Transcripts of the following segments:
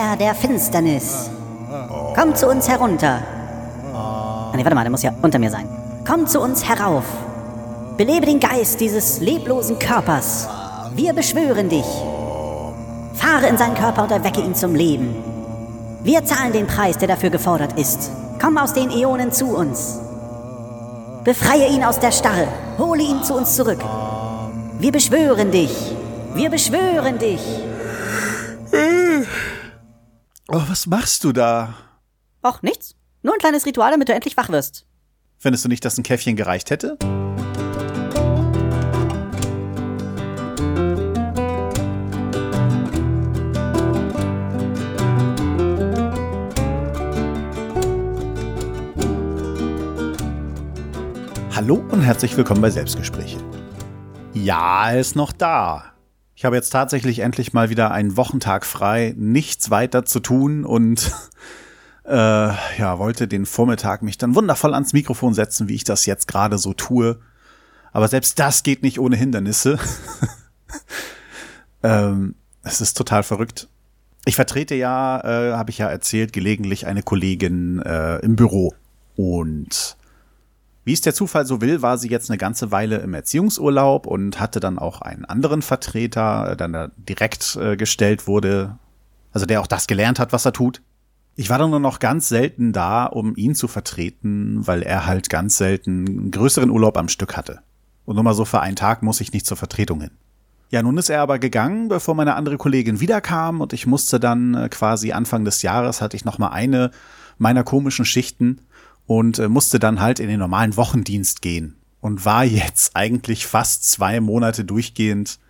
Herr der Finsternis. Komm zu uns herunter. Ah, nee, warte mal, der muss ja unter mir sein. Komm zu uns herauf. Belebe den Geist dieses leblosen Körpers. Wir beschwören dich. Fahre in seinen Körper und erwecke ihn zum Leben. Wir zahlen den Preis, der dafür gefordert ist. Komm aus den Äonen zu uns. Befreie ihn aus der Starre. Hole ihn zu uns zurück. Wir beschwören dich. Wir beschwören dich. Oh, was machst du da? Och, nichts. Nur ein kleines Ritual, damit du endlich wach wirst. Findest du nicht, dass ein Käffchen gereicht hätte? Hallo und herzlich willkommen bei Selbstgespräche. Ja, er ist noch da. Ich habe jetzt tatsächlich endlich mal wieder einen Wochentag frei, nichts weiter zu tun und äh, ja, wollte den Vormittag mich dann wundervoll ans Mikrofon setzen, wie ich das jetzt gerade so tue. Aber selbst das geht nicht ohne Hindernisse. ähm, es ist total verrückt. Ich vertrete ja, äh, habe ich ja erzählt, gelegentlich eine Kollegin äh, im Büro. Und wie es der Zufall so will, war sie jetzt eine ganze Weile im Erziehungsurlaub und hatte dann auch einen anderen Vertreter, der dann direkt äh, gestellt wurde, also der auch das gelernt hat, was er tut. Ich war dann nur noch ganz selten da, um ihn zu vertreten, weil er halt ganz selten einen größeren Urlaub am Stück hatte. Und nur mal so für einen Tag muss ich nicht zur Vertretung hin. Ja, nun ist er aber gegangen, bevor meine andere Kollegin wiederkam und ich musste dann äh, quasi Anfang des Jahres hatte ich noch mal eine meiner komischen Schichten und äh, musste dann halt in den normalen Wochendienst gehen und war jetzt eigentlich fast zwei Monate durchgehend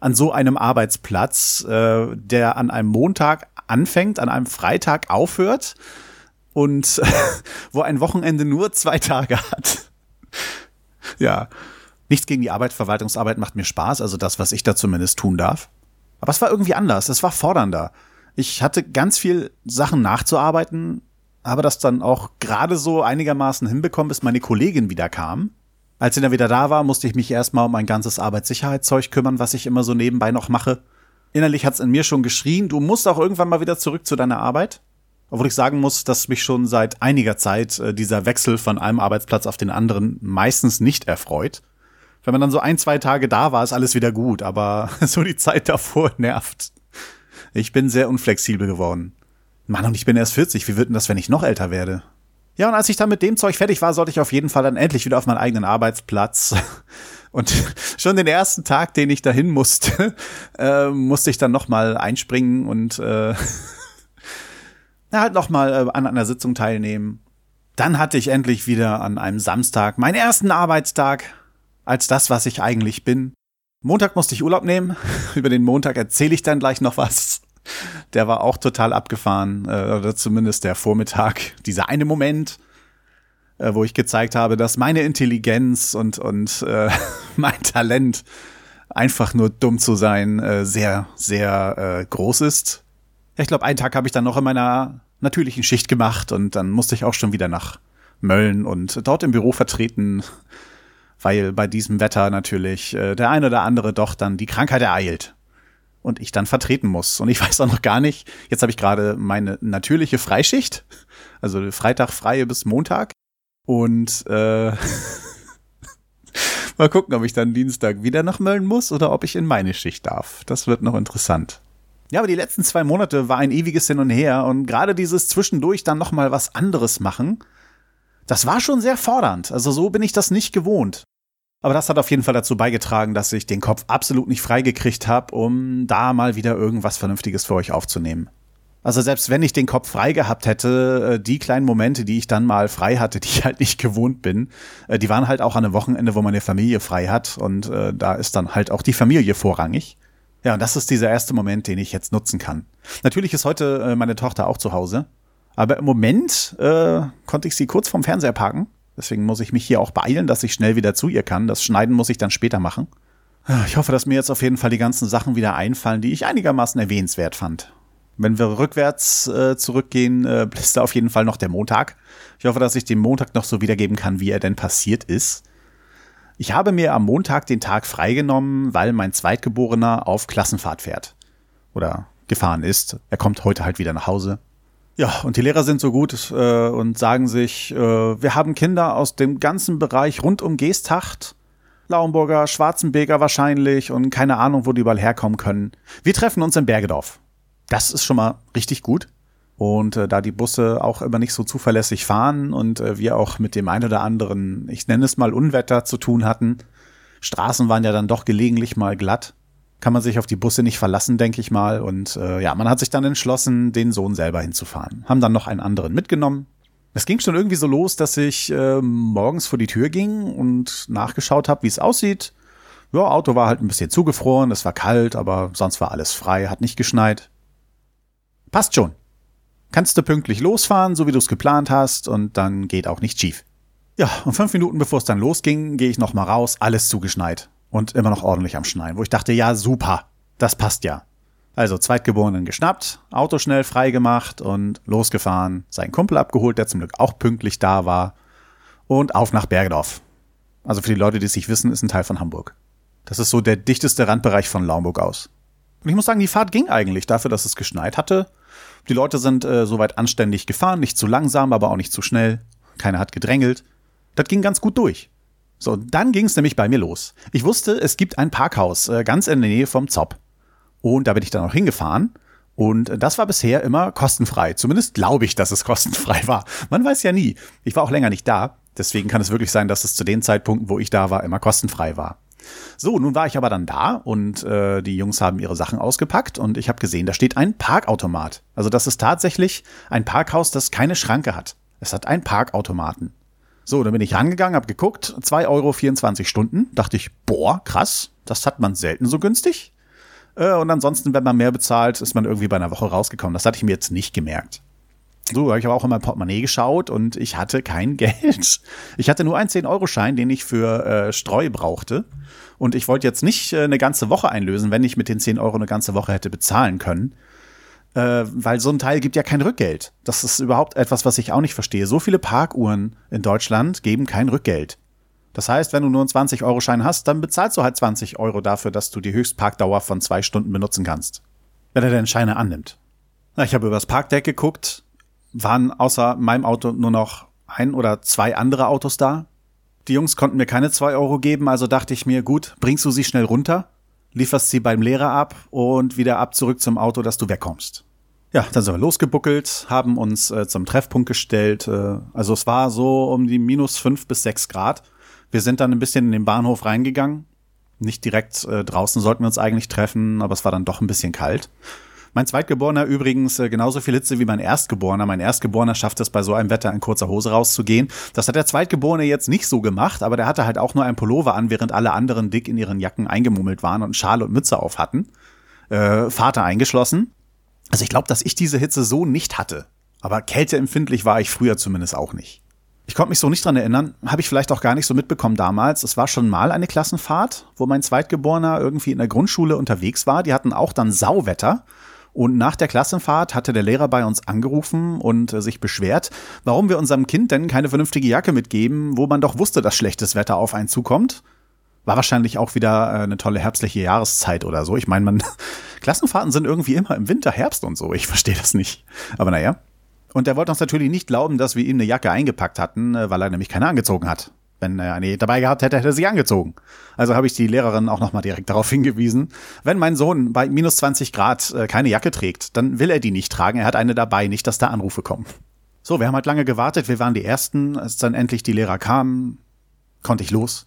an so einem Arbeitsplatz, äh, der an einem Montag anfängt, an einem Freitag aufhört und wo ein Wochenende nur zwei Tage hat. ja, nichts gegen die Arbeit, Verwaltungsarbeit macht mir Spaß, also das, was ich da zumindest tun darf. Aber es war irgendwie anders, es war fordernder. Ich hatte ganz viel Sachen nachzuarbeiten, habe das dann auch gerade so einigermaßen hinbekommen, bis meine Kollegin wieder kam. Als sie dann wieder da war, musste ich mich erstmal um mein ganzes Arbeitssicherheitszeug kümmern, was ich immer so nebenbei noch mache. Innerlich hat's in mir schon geschrien, du musst auch irgendwann mal wieder zurück zu deiner Arbeit. Obwohl ich sagen muss, dass mich schon seit einiger Zeit äh, dieser Wechsel von einem Arbeitsplatz auf den anderen meistens nicht erfreut. Wenn man dann so ein, zwei Tage da war, ist alles wieder gut, aber so die Zeit davor nervt. Ich bin sehr unflexibel geworden. Mann, und ich bin erst 40. Wie wird denn das, wenn ich noch älter werde? Ja, und als ich dann mit dem Zeug fertig war, sollte ich auf jeden Fall dann endlich wieder auf meinen eigenen Arbeitsplatz. Und schon den ersten Tag, den ich dahin musste, äh, musste ich dann nochmal einspringen und äh, halt nochmal äh, an einer Sitzung teilnehmen. Dann hatte ich endlich wieder an einem Samstag meinen ersten Arbeitstag als das, was ich eigentlich bin. Montag musste ich Urlaub nehmen. Über den Montag erzähle ich dann gleich noch was der war auch total abgefahren, äh, oder zumindest der Vormittag, dieser eine Moment, äh, wo ich gezeigt habe, dass meine Intelligenz und, und äh, mein Talent einfach nur dumm zu sein äh, sehr, sehr äh, groß ist. Ich glaube, einen Tag habe ich dann noch in meiner natürlichen Schicht gemacht und dann musste ich auch schon wieder nach Mölln und dort im Büro vertreten, weil bei diesem Wetter natürlich äh, der eine oder andere doch dann die Krankheit ereilt und ich dann vertreten muss. Und ich weiß auch noch gar nicht, jetzt habe ich gerade meine natürliche Freischicht, also Freitag freie bis Montag. Und äh, mal gucken, ob ich dann Dienstag wieder nach Mölln muss oder ob ich in meine Schicht darf. Das wird noch interessant. Ja, aber die letzten zwei Monate war ein ewiges Hin und Her und gerade dieses zwischendurch dann noch mal was anderes machen, das war schon sehr fordernd. Also so bin ich das nicht gewohnt. Aber das hat auf jeden Fall dazu beigetragen, dass ich den Kopf absolut nicht freigekriegt habe, um da mal wieder irgendwas Vernünftiges für euch aufzunehmen. Also selbst wenn ich den Kopf frei gehabt hätte, äh, die kleinen Momente, die ich dann mal frei hatte, die ich halt nicht gewohnt bin, äh, die waren halt auch an einem Wochenende, wo meine Familie frei hat und äh, da ist dann halt auch die Familie vorrangig. Ja, und das ist dieser erste Moment, den ich jetzt nutzen kann. Natürlich ist heute meine Tochter auch zu Hause, aber im Moment äh, konnte ich sie kurz vom Fernseher parken Deswegen muss ich mich hier auch beeilen, dass ich schnell wieder zu ihr kann. Das Schneiden muss ich dann später machen. Ich hoffe, dass mir jetzt auf jeden Fall die ganzen Sachen wieder einfallen, die ich einigermaßen erwähnenswert fand. Wenn wir rückwärts äh, zurückgehen, äh, ist da auf jeden Fall noch der Montag. Ich hoffe, dass ich den Montag noch so wiedergeben kann, wie er denn passiert ist. Ich habe mir am Montag den Tag freigenommen, weil mein Zweitgeborener auf Klassenfahrt fährt. Oder gefahren ist. Er kommt heute halt wieder nach Hause. Ja, und die Lehrer sind so gut äh, und sagen sich, äh, wir haben Kinder aus dem ganzen Bereich rund um Geesthacht, Lauenburger, Schwarzenbeker wahrscheinlich und keine Ahnung, wo die überall herkommen können. Wir treffen uns in Bergedorf. Das ist schon mal richtig gut. Und äh, da die Busse auch immer nicht so zuverlässig fahren und äh, wir auch mit dem ein oder anderen, ich nenne es mal Unwetter zu tun hatten, Straßen waren ja dann doch gelegentlich mal glatt, kann man sich auf die Busse nicht verlassen, denke ich mal. Und äh, ja, man hat sich dann entschlossen, den Sohn selber hinzufahren. Haben dann noch einen anderen mitgenommen. Es ging schon irgendwie so los, dass ich äh, morgens vor die Tür ging und nachgeschaut habe, wie es aussieht. Ja, Auto war halt ein bisschen zugefroren, es war kalt, aber sonst war alles frei, hat nicht geschneit. Passt schon. Kannst du pünktlich losfahren, so wie du es geplant hast, und dann geht auch nichts schief. Ja, und fünf Minuten bevor es dann losging, gehe ich noch mal raus, alles zugeschneit und immer noch ordentlich am Schneien, wo ich dachte, ja, super, das passt ja. Also Zweitgeborenen geschnappt, Auto schnell freigemacht und losgefahren, seinen Kumpel abgeholt, der zum Glück auch pünktlich da war und auf nach Bergedorf. Also für die Leute, die es nicht wissen, ist ein Teil von Hamburg. Das ist so der dichteste Randbereich von Laumburg aus. Und ich muss sagen, die Fahrt ging eigentlich dafür, dass es geschneit hatte. Die Leute sind äh, soweit anständig gefahren, nicht zu langsam, aber auch nicht zu schnell. Keiner hat gedrängelt. Das ging ganz gut durch. So, dann ging es nämlich bei mir los. Ich wusste, es gibt ein Parkhaus äh, ganz in der Nähe vom Zopp. Und da bin ich dann auch hingefahren. Und das war bisher immer kostenfrei. Zumindest glaube ich, dass es kostenfrei war. Man weiß ja nie. Ich war auch länger nicht da. Deswegen kann es wirklich sein, dass es zu den Zeitpunkten, wo ich da war, immer kostenfrei war. So, nun war ich aber dann da und äh, die Jungs haben ihre Sachen ausgepackt und ich habe gesehen, da steht ein Parkautomat. Also das ist tatsächlich ein Parkhaus, das keine Schranke hat. Es hat einen Parkautomaten. So, dann bin ich rangegangen, habe geguckt, 2 Euro 24 Stunden. Dachte ich, boah, krass, das hat man selten so günstig. Äh, und ansonsten, wenn man mehr bezahlt, ist man irgendwie bei einer Woche rausgekommen. Das hatte ich mir jetzt nicht gemerkt. So, habe ich aber auch in mein Portemonnaie geschaut und ich hatte kein Geld. Ich hatte nur einen 10-Euro-Schein, den ich für äh, Streu brauchte. Und ich wollte jetzt nicht äh, eine ganze Woche einlösen, wenn ich mit den 10 Euro eine ganze Woche hätte bezahlen können äh, weil so ein Teil gibt ja kein Rückgeld. Das ist überhaupt etwas, was ich auch nicht verstehe. So viele Parkuhren in Deutschland geben kein Rückgeld. Das heißt, wenn du nur einen 20-Euro-Schein hast, dann bezahlst du halt 20 Euro dafür, dass du die Höchstparkdauer von zwei Stunden benutzen kannst. Wenn er den Scheine annimmt. Na, ich habe übers Parkdeck geguckt, waren außer meinem Auto nur noch ein oder zwei andere Autos da. Die Jungs konnten mir keine zwei Euro geben, also dachte ich mir, gut, bringst du sie schnell runter, lieferst sie beim Lehrer ab und wieder ab zurück zum Auto, dass du wegkommst. Ja, dann sind wir losgebuckelt, haben uns äh, zum Treffpunkt gestellt. Äh, also es war so um die minus fünf bis sechs Grad. Wir sind dann ein bisschen in den Bahnhof reingegangen. Nicht direkt äh, draußen sollten wir uns eigentlich treffen, aber es war dann doch ein bisschen kalt. Mein Zweitgeborener übrigens äh, genauso viel Hitze wie mein Erstgeborener. Mein Erstgeborener schafft es bei so einem Wetter in kurzer Hose rauszugehen. Das hat der Zweitgeborene jetzt nicht so gemacht, aber der hatte halt auch nur ein Pullover an, während alle anderen dick in ihren Jacken eingemummelt waren und Schale und Mütze auf hatten. Äh, Vater eingeschlossen. Also ich glaube, dass ich diese Hitze so nicht hatte. Aber kälteempfindlich war ich früher zumindest auch nicht. Ich konnte mich so nicht dran erinnern, habe ich vielleicht auch gar nicht so mitbekommen damals. Es war schon mal eine Klassenfahrt, wo mein Zweitgeborener irgendwie in der Grundschule unterwegs war. Die hatten auch dann Sauwetter. Und nach der Klassenfahrt hatte der Lehrer bei uns angerufen und äh, sich beschwert, warum wir unserem Kind denn keine vernünftige Jacke mitgeben, wo man doch wusste, dass schlechtes Wetter auf einen zukommt. War wahrscheinlich auch wieder äh, eine tolle herbstliche Jahreszeit oder so. Ich meine, man Klassenfahrten sind irgendwie immer im Winter, Herbst und so. Ich verstehe das nicht. Aber naja. Und er wollte uns natürlich nicht glauben, dass wir ihm eine Jacke eingepackt hatten, äh, weil er nämlich keine angezogen hat. Wenn er eine dabei gehabt hätte, hätte er sie angezogen. Also habe ich die Lehrerin auch nochmal direkt darauf hingewiesen. Wenn mein Sohn bei minus 20 Grad äh, keine Jacke trägt, dann will er die nicht tragen. Er hat eine dabei, nicht, dass da Anrufe kommen. So, wir haben halt lange gewartet. Wir waren die Ersten. Als dann endlich die Lehrer kamen, konnte ich los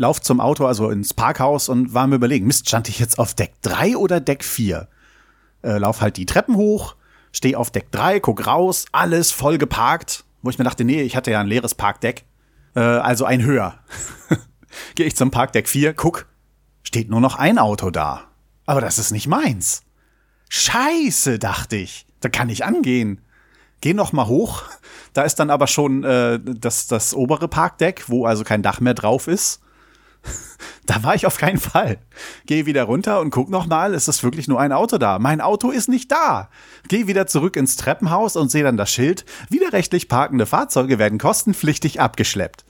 lauf zum Auto, also ins Parkhaus und war mir überlegen, Mist, stand ich jetzt auf Deck 3 oder Deck 4? Äh, lauf halt die Treppen hoch, steh auf Deck 3, guck raus, alles voll geparkt, wo ich mir dachte, nee, ich hatte ja ein leeres Parkdeck, äh, also ein höher. Gehe ich zum Parkdeck 4, guck, steht nur noch ein Auto da. Aber das ist nicht meins. Scheiße, dachte ich. Da kann ich angehen. Geh noch mal hoch. Da ist dann aber schon äh, das, das obere Parkdeck, wo also kein Dach mehr drauf ist. Da war ich auf keinen Fall. Geh wieder runter und guck nochmal, ist wirklich nur ein Auto da. Mein Auto ist nicht da. Geh wieder zurück ins Treppenhaus und sehe dann das Schild. Widerrechtlich parkende Fahrzeuge werden kostenpflichtig abgeschleppt.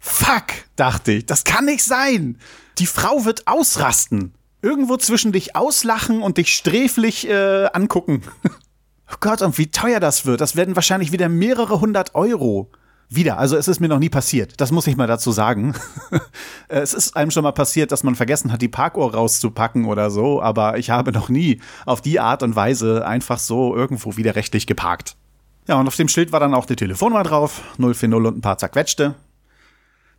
Fuck, dachte ich, das kann nicht sein. Die Frau wird ausrasten. irgendwo zwischen dich auslachen und dich sträflich äh, angucken. oh Gott, und wie teuer das wird. Das werden wahrscheinlich wieder mehrere hundert Euro. Wieder, also es ist mir noch nie passiert. Das muss ich mal dazu sagen. es ist einem schon mal passiert, dass man vergessen hat, die Parkuhr rauszupacken oder so, aber ich habe noch nie auf die Art und Weise einfach so irgendwo widerrechtlich geparkt. Ja, und auf dem Schild war dann auch die Telefonnummer drauf, 040 und ein paar zerquetschte.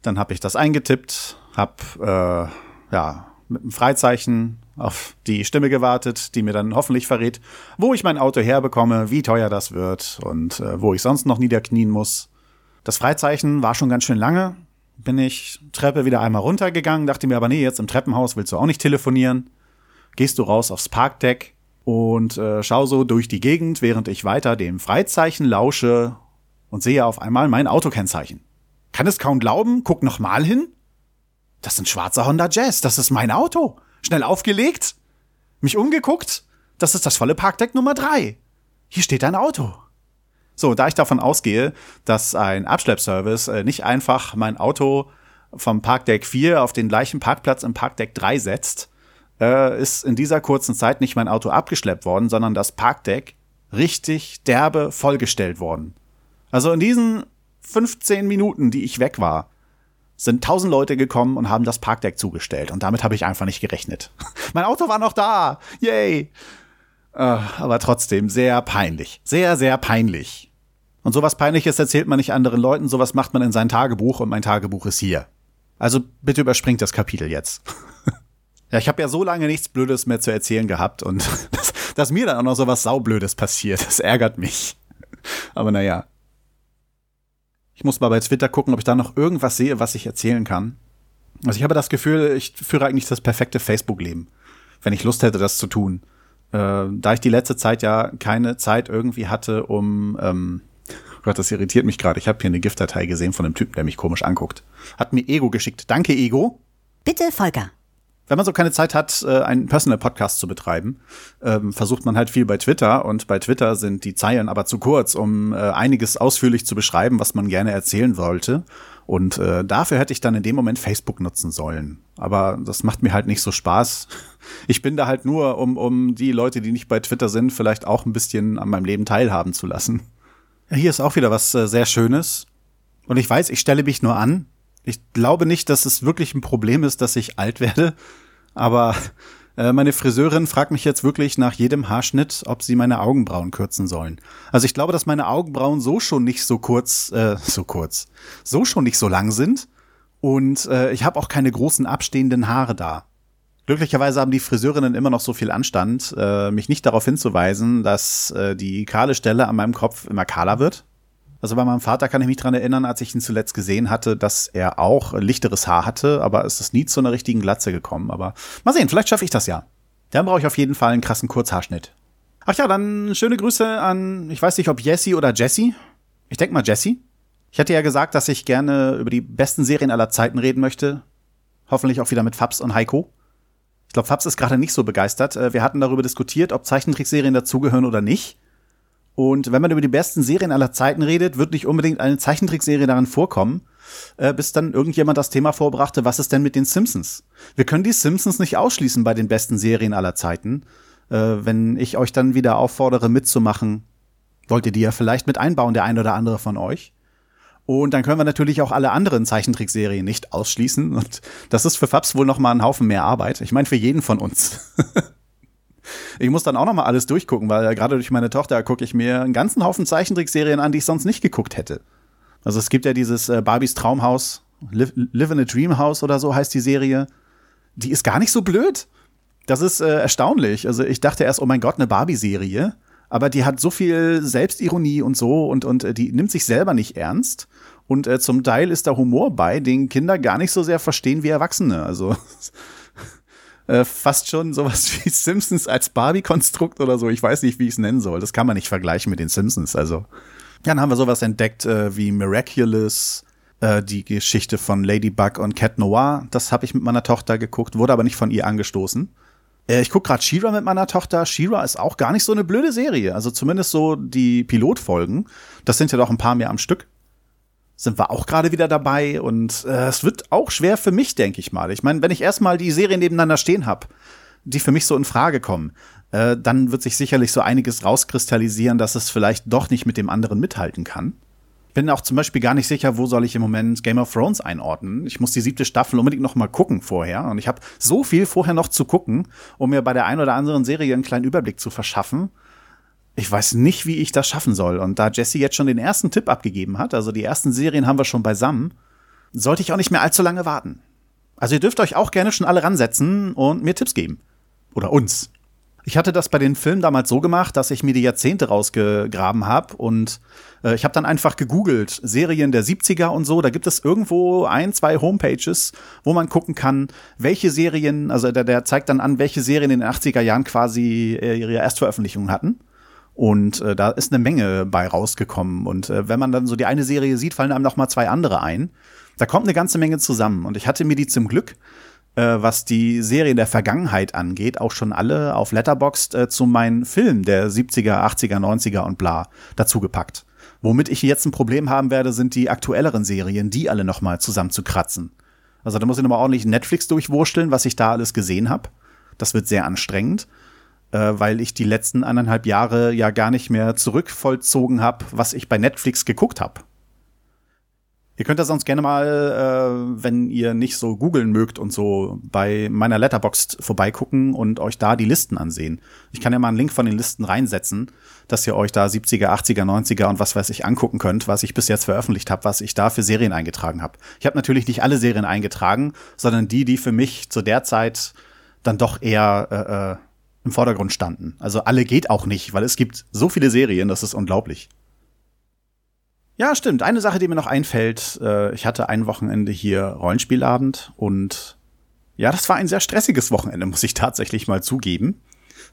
Dann habe ich das eingetippt, hab äh, ja mit einem Freizeichen auf die Stimme gewartet, die mir dann hoffentlich verrät, wo ich mein Auto herbekomme, wie teuer das wird und äh, wo ich sonst noch niederknien muss. Das Freizeichen war schon ganz schön lange. Bin ich Treppe wieder einmal runtergegangen, dachte mir aber, nee, jetzt im Treppenhaus willst du auch nicht telefonieren. Gehst du raus aufs Parkdeck und äh, schau so durch die Gegend, während ich weiter dem Freizeichen lausche und sehe auf einmal mein Autokennzeichen. Kann es kaum glauben, guck noch mal hin. Das ist ein schwarzer Honda Jazz, das ist mein Auto. Schnell aufgelegt, mich umgeguckt, das ist das volle Parkdeck Nummer drei. Hier steht dein Auto. So, da ich davon ausgehe, dass ein Abschleppservice äh, nicht einfach mein Auto vom Parkdeck 4 auf den gleichen Parkplatz im Parkdeck 3 setzt, äh, ist in dieser kurzen Zeit nicht mein Auto abgeschleppt worden, sondern das Parkdeck richtig derbe vollgestellt worden. Also in diesen 15 Minuten, die ich weg war, sind tausend Leute gekommen und haben das Parkdeck zugestellt. Und damit habe ich einfach nicht gerechnet. mein Auto war noch da. Yay. Äh, aber trotzdem sehr peinlich. Sehr, sehr peinlich. Und sowas Peinliches erzählt man nicht anderen Leuten, sowas macht man in sein Tagebuch und mein Tagebuch ist hier. Also bitte überspringt das Kapitel jetzt. ja, ich habe ja so lange nichts Blödes mehr zu erzählen gehabt und dass, dass mir dann auch noch sowas Saublödes passiert, das ärgert mich. Aber naja. Ich muss mal bei Twitter gucken, ob ich da noch irgendwas sehe, was ich erzählen kann. Also ich habe das Gefühl, ich führe eigentlich das perfekte Facebook-Leben, wenn ich Lust hätte, das zu tun äh, da ich die letzte Zeit ja keine Zeit irgendwie hatte, um ähm, Gott, das irritiert mich gerade. Ich habe hier eine Giftdatei gesehen von einem Typen, der mich komisch anguckt. Hat mir Ego geschickt. Danke, Ego. Bitte, Volker. Wenn man so keine Zeit hat, äh, einen Personal Podcast zu betreiben, ähm, versucht man halt viel bei Twitter und bei Twitter sind die Zeilen aber zu kurz, um äh, einiges ausführlich zu beschreiben, was man gerne erzählen wollte. Und äh, dafür hätte ich dann in dem Moment Facebook nutzen sollen. Aber das macht mir halt nicht so Spaß. Ich bin da halt nur, um, um die Leute, die nicht bei Twitter sind, vielleicht auch ein bisschen an meinem Leben teilhaben zu lassen. Hier ist auch wieder was äh, sehr Schönes. Und ich weiß, ich stelle mich nur an. Ich glaube nicht, dass es wirklich ein Problem ist, dass ich alt werde. Aber meine Friseurin fragt mich jetzt wirklich nach jedem Haarschnitt, ob sie meine Augenbrauen kürzen sollen. Also ich glaube, dass meine Augenbrauen so schon nicht so kurz, äh, so kurz, so schon nicht so lang sind. Und äh, ich habe auch keine großen abstehenden Haare da. Glücklicherweise haben die Friseurinnen immer noch so viel Anstand, äh, mich nicht darauf hinzuweisen, dass äh, die kahle Stelle an meinem Kopf immer kahler wird. Also bei meinem Vater kann ich mich dran erinnern, als ich ihn zuletzt gesehen hatte, dass er auch lichteres Haar hatte, aber es ist nie zu einer richtigen Glatze gekommen. Aber mal sehen, vielleicht schaffe ich das ja. Dann brauche ich auf jeden Fall einen krassen Kurzhaarschnitt. Ach ja, dann schöne Grüße an, ich weiß nicht, ob Jessie oder Jessie. Ich denke mal Jessie. Ich hatte ja gesagt, dass ich gerne über die besten Serien aller Zeiten reden möchte. Hoffentlich auch wieder mit Fabs und Heiko. Ich glaube, Fabs ist gerade nicht so begeistert. Äh, wir hatten darüber diskutiert, ob Zeichentrickserien dazugehören oder nicht. Und wenn man über die besten Serien aller Zeiten redet, wird nicht unbedingt eine Zeichentrickserie darin vorkommen, äh, bis dann irgendjemand das Thema vorbrachte, was ist denn mit den Simpsons? Wir können die Simpsons nicht ausschließen bei den besten Serien aller Zeiten. Äh, wenn ich euch dann wieder auffordere, mitzumachen, wollt ihr die ja vielleicht mit einbauen, der ein oder andere von euch. Und dann können wir natürlich auch alle anderen Zeichentrickserien nicht ausschließen. Und das ist für Fabs wohl noch mal ein Haufen mehr Arbeit. Ich meine, für jeden von uns. Ich muss dann auch noch mal alles durchgucken, weil gerade durch meine Tochter gucke ich mir einen ganzen Haufen Zeichentrickserien an, die ich sonst nicht geguckt hätte. Also es gibt ja dieses äh, Barbies Traumhaus, Live, Live in a Dream House oder so heißt die Serie. Die ist gar nicht so blöd. Das ist äh, erstaunlich. Also ich dachte erst, oh mein Gott, eine Barbie-Serie. Aber die hat so viel Selbstironie und so und, und äh, die nimmt sich selber nicht ernst. Und äh, zum Teil ist da Humor bei, den Kinder gar nicht so sehr verstehen wie Erwachsene. Also äh, fast schon sowas wie Simpsons als Barbie-Konstrukt oder so. Ich weiß nicht, wie ich es nennen soll. Das kann man nicht vergleichen mit den Simpsons. Also, dann haben wir sowas entdeckt äh, wie Miraculous, äh, die Geschichte von Ladybug und Cat Noir. Das habe ich mit meiner Tochter geguckt, wurde aber nicht von ihr angestoßen. Äh, ich gucke gerade She-Ra mit meiner Tochter. She-Ra ist auch gar nicht so eine blöde Serie. Also zumindest so die Pilotfolgen. Das sind ja doch ein paar mehr am Stück sind wir auch gerade wieder dabei und äh, es wird auch schwer für mich, denke ich mal. Ich meine, wenn ich erstmal die Serien nebeneinander stehen habe, die für mich so in Frage kommen. Äh, dann wird sich sicherlich so einiges rauskristallisieren, dass es vielleicht doch nicht mit dem anderen mithalten kann. Ich bin auch zum Beispiel gar nicht sicher, wo soll ich im Moment Game of Thrones einordnen. Ich muss die siebte Staffel unbedingt noch mal gucken vorher. Und ich habe so viel vorher noch zu gucken, um mir bei der einen oder anderen Serie einen kleinen Überblick zu verschaffen. Ich weiß nicht, wie ich das schaffen soll. Und da Jesse jetzt schon den ersten Tipp abgegeben hat, also die ersten Serien haben wir schon beisammen, sollte ich auch nicht mehr allzu lange warten. Also ihr dürft euch auch gerne schon alle ransetzen und mir Tipps geben. Oder uns. Ich hatte das bei den Filmen damals so gemacht, dass ich mir die Jahrzehnte rausgegraben habe und äh, ich habe dann einfach gegoogelt, Serien der 70er und so. Da gibt es irgendwo ein, zwei Homepages, wo man gucken kann, welche Serien, also der, der zeigt dann an, welche Serien in den 80er Jahren quasi äh, ihre Erstveröffentlichung hatten. Und äh, da ist eine Menge bei rausgekommen. Und äh, wenn man dann so die eine Serie sieht, fallen einem noch mal zwei andere ein. Da kommt eine ganze Menge zusammen. Und ich hatte mir die zum Glück äh, was die Serien der Vergangenheit angeht, auch schon alle auf Letterboxd äh, zu meinen Filmen der 70er, 80er, 90er und bla dazugepackt. Womit ich jetzt ein Problem haben werde, sind die aktuelleren Serien, die alle nochmal zusammenzukratzen. Also da muss ich nochmal ordentlich Netflix durchwursteln, was ich da alles gesehen habe. Das wird sehr anstrengend, weil ich die letzten anderthalb Jahre ja gar nicht mehr zurückvollzogen habe, was ich bei Netflix geguckt habe. Ihr könnt das sonst gerne mal, äh, wenn ihr nicht so googeln mögt und so, bei meiner Letterboxd vorbeigucken und euch da die Listen ansehen. Ich kann ja mal einen Link von den Listen reinsetzen, dass ihr euch da 70er, 80er, 90er und was weiß ich angucken könnt, was ich bis jetzt veröffentlicht habe, was ich da für Serien eingetragen habe. Ich habe natürlich nicht alle Serien eingetragen, sondern die, die für mich zu der Zeit dann doch eher äh, äh im Vordergrund standen. Also alle geht auch nicht, weil es gibt so viele Serien, das ist unglaublich. Ja, stimmt. Eine Sache, die mir noch einfällt, äh, ich hatte ein Wochenende hier Rollenspielabend und ja, das war ein sehr stressiges Wochenende, muss ich tatsächlich mal zugeben.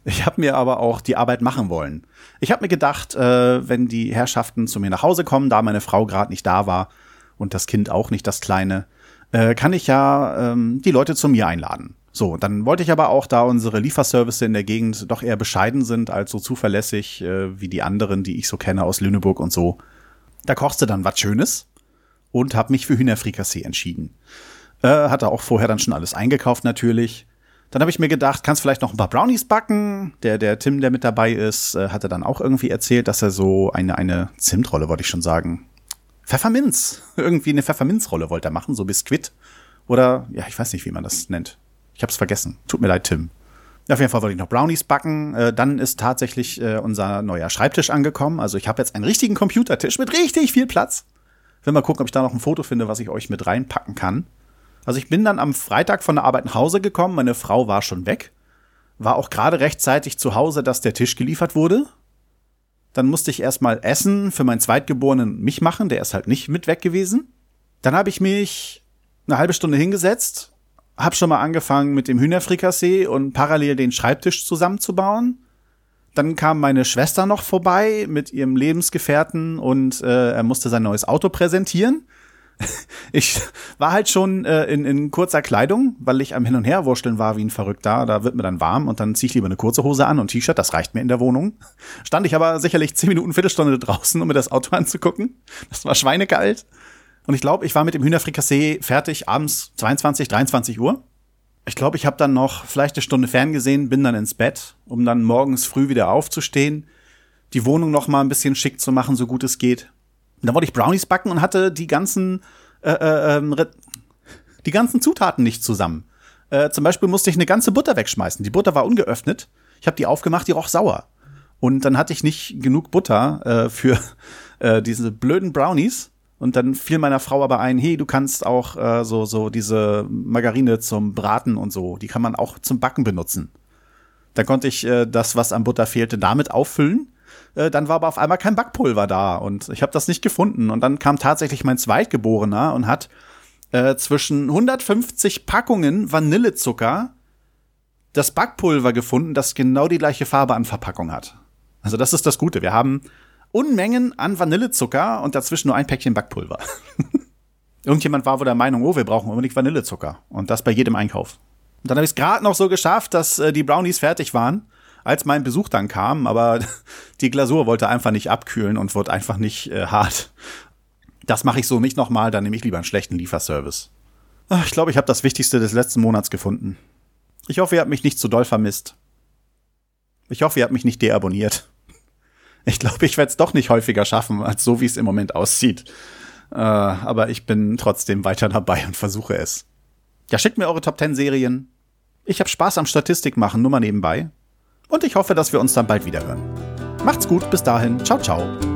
Ich habe mir aber auch die Arbeit machen wollen. Ich habe mir gedacht, äh, wenn die Herrschaften zu mir nach Hause kommen, da meine Frau gerade nicht da war und das Kind auch nicht das Kleine, äh, kann ich ja ähm, die Leute zu mir einladen. So, dann wollte ich aber auch, da unsere Lieferservice in der Gegend doch eher bescheiden sind als so zuverlässig äh, wie die anderen, die ich so kenne aus Lüneburg und so, da kochst du dann was Schönes und habe mich für Hühnerfrikassee entschieden. Äh, hatte auch vorher dann schon alles eingekauft natürlich. Dann habe ich mir gedacht, kannst vielleicht noch ein paar Brownies backen. Der, der Tim, der mit dabei ist, äh, hatte dann auch irgendwie erzählt, dass er so eine, eine Zimtrolle, wollte ich schon sagen. Pfefferminz. Irgendwie eine Pfefferminzrolle wollte er machen, so Biskuit. Oder, ja, ich weiß nicht, wie man das nennt. Ich habe es vergessen. Tut mir leid, Tim. Auf jeden Fall wollte ich noch Brownies backen. Äh, dann ist tatsächlich äh, unser neuer Schreibtisch angekommen. Also ich habe jetzt einen richtigen Computertisch mit richtig viel Platz. Will mal gucken, ob ich da noch ein Foto finde, was ich euch mit reinpacken kann. Also ich bin dann am Freitag von der Arbeit nach Hause gekommen. Meine Frau war schon weg. War auch gerade rechtzeitig zu Hause, dass der Tisch geliefert wurde. Dann musste ich erstmal Essen für meinen Zweitgeborenen mich machen. Der ist halt nicht mit weg gewesen. Dann habe ich mich eine halbe Stunde hingesetzt, habe schon mal angefangen mit dem Hühnerfrikassee und parallel den Schreibtisch zusammenzubauen. Dann kam meine Schwester noch vorbei mit ihrem Lebensgefährten und äh, er musste sein neues Auto präsentieren. Ich war halt schon äh, in, in kurzer Kleidung, weil ich am Hin- und Herwurschteln war wie ein Verrückter. Da wird mir dann warm und dann ziehe ich lieber eine kurze Hose an und T-Shirt, das reicht mir in der Wohnung. Stand ich aber sicherlich zehn Minuten, Viertelstunde draußen, um mir das Auto anzugucken. Das war schweinekalt. Und ich glaube, ich war mit dem Hühnerfrikassee fertig abends 22, 23 Uhr. Ich glaube, ich habe dann noch vielleicht eine Stunde ferngesehen, bin dann ins Bett, um dann morgens früh wieder aufzustehen, die Wohnung noch mal ein bisschen schick zu machen, so gut es geht. Und dann wollte ich Brownies backen und hatte die ganzen äh, äh, ähm, die ganzen Zutaten nicht zusammen. Äh, zum Beispiel musste ich eine ganze Butter wegschmeißen. Die Butter war ungeöffnet. Ich habe die aufgemacht, die roch sauer. Und dann hatte ich nicht genug Butter äh, für äh, diese blöden Brownies. Und dann fiel meiner Frau aber ein, hey, du kannst auch äh, so, so diese Margarine zum Braten und so, die kann man auch zum Backen benutzen. Dann konnte ich äh, das, was an Butter fehlte, damit auffüllen. Äh, dann war aber auf einmal kein Backpulver da und ich habe das nicht gefunden. Und dann kam tatsächlich mein Zweitgeborener und hat äh, zwischen 150 Packungen Vanillezucker das Backpulver gefunden, das genau die gleiche Farbe an Verpackung hat. Also das ist das Gute. Wir haben Unmengen an Vanillezucker und dazwischen nur ein Päckchen Backpulver. Irgendjemand war wohl der Meinung, oh, wir brauchen unbedingt Vanillezucker. Und das bei jedem Einkauf. Und dann habe ich es gerade noch so geschafft, dass äh, die Brownies fertig waren, als mein Besuch dann kam. Aber die Glasur wollte einfach nicht abkühlen und wurde einfach nicht äh, hart. Das mache ich so nicht nochmal, dann nehme ich lieber einen schlechten Lieferservice. Ach, ich glaube, ich habe das Wichtigste des letzten Monats gefunden. Ich hoffe, ihr habt mich nicht zu doll vermisst. Ich hoffe, ihr habt mich nicht deabonniert. Ich glaube, ich werde es doch nicht häufiger schaffen, als so wie es im Moment aussieht. Äh, aber ich bin trotzdem weiter dabei und versuche es. Ja, schickt mir eure Top 10 Serien. Ich habe Spaß am Statistik machen, nur mal nebenbei. Und ich hoffe, dass wir uns dann bald wieder hören. Macht's gut, bis dahin. Ciao, ciao.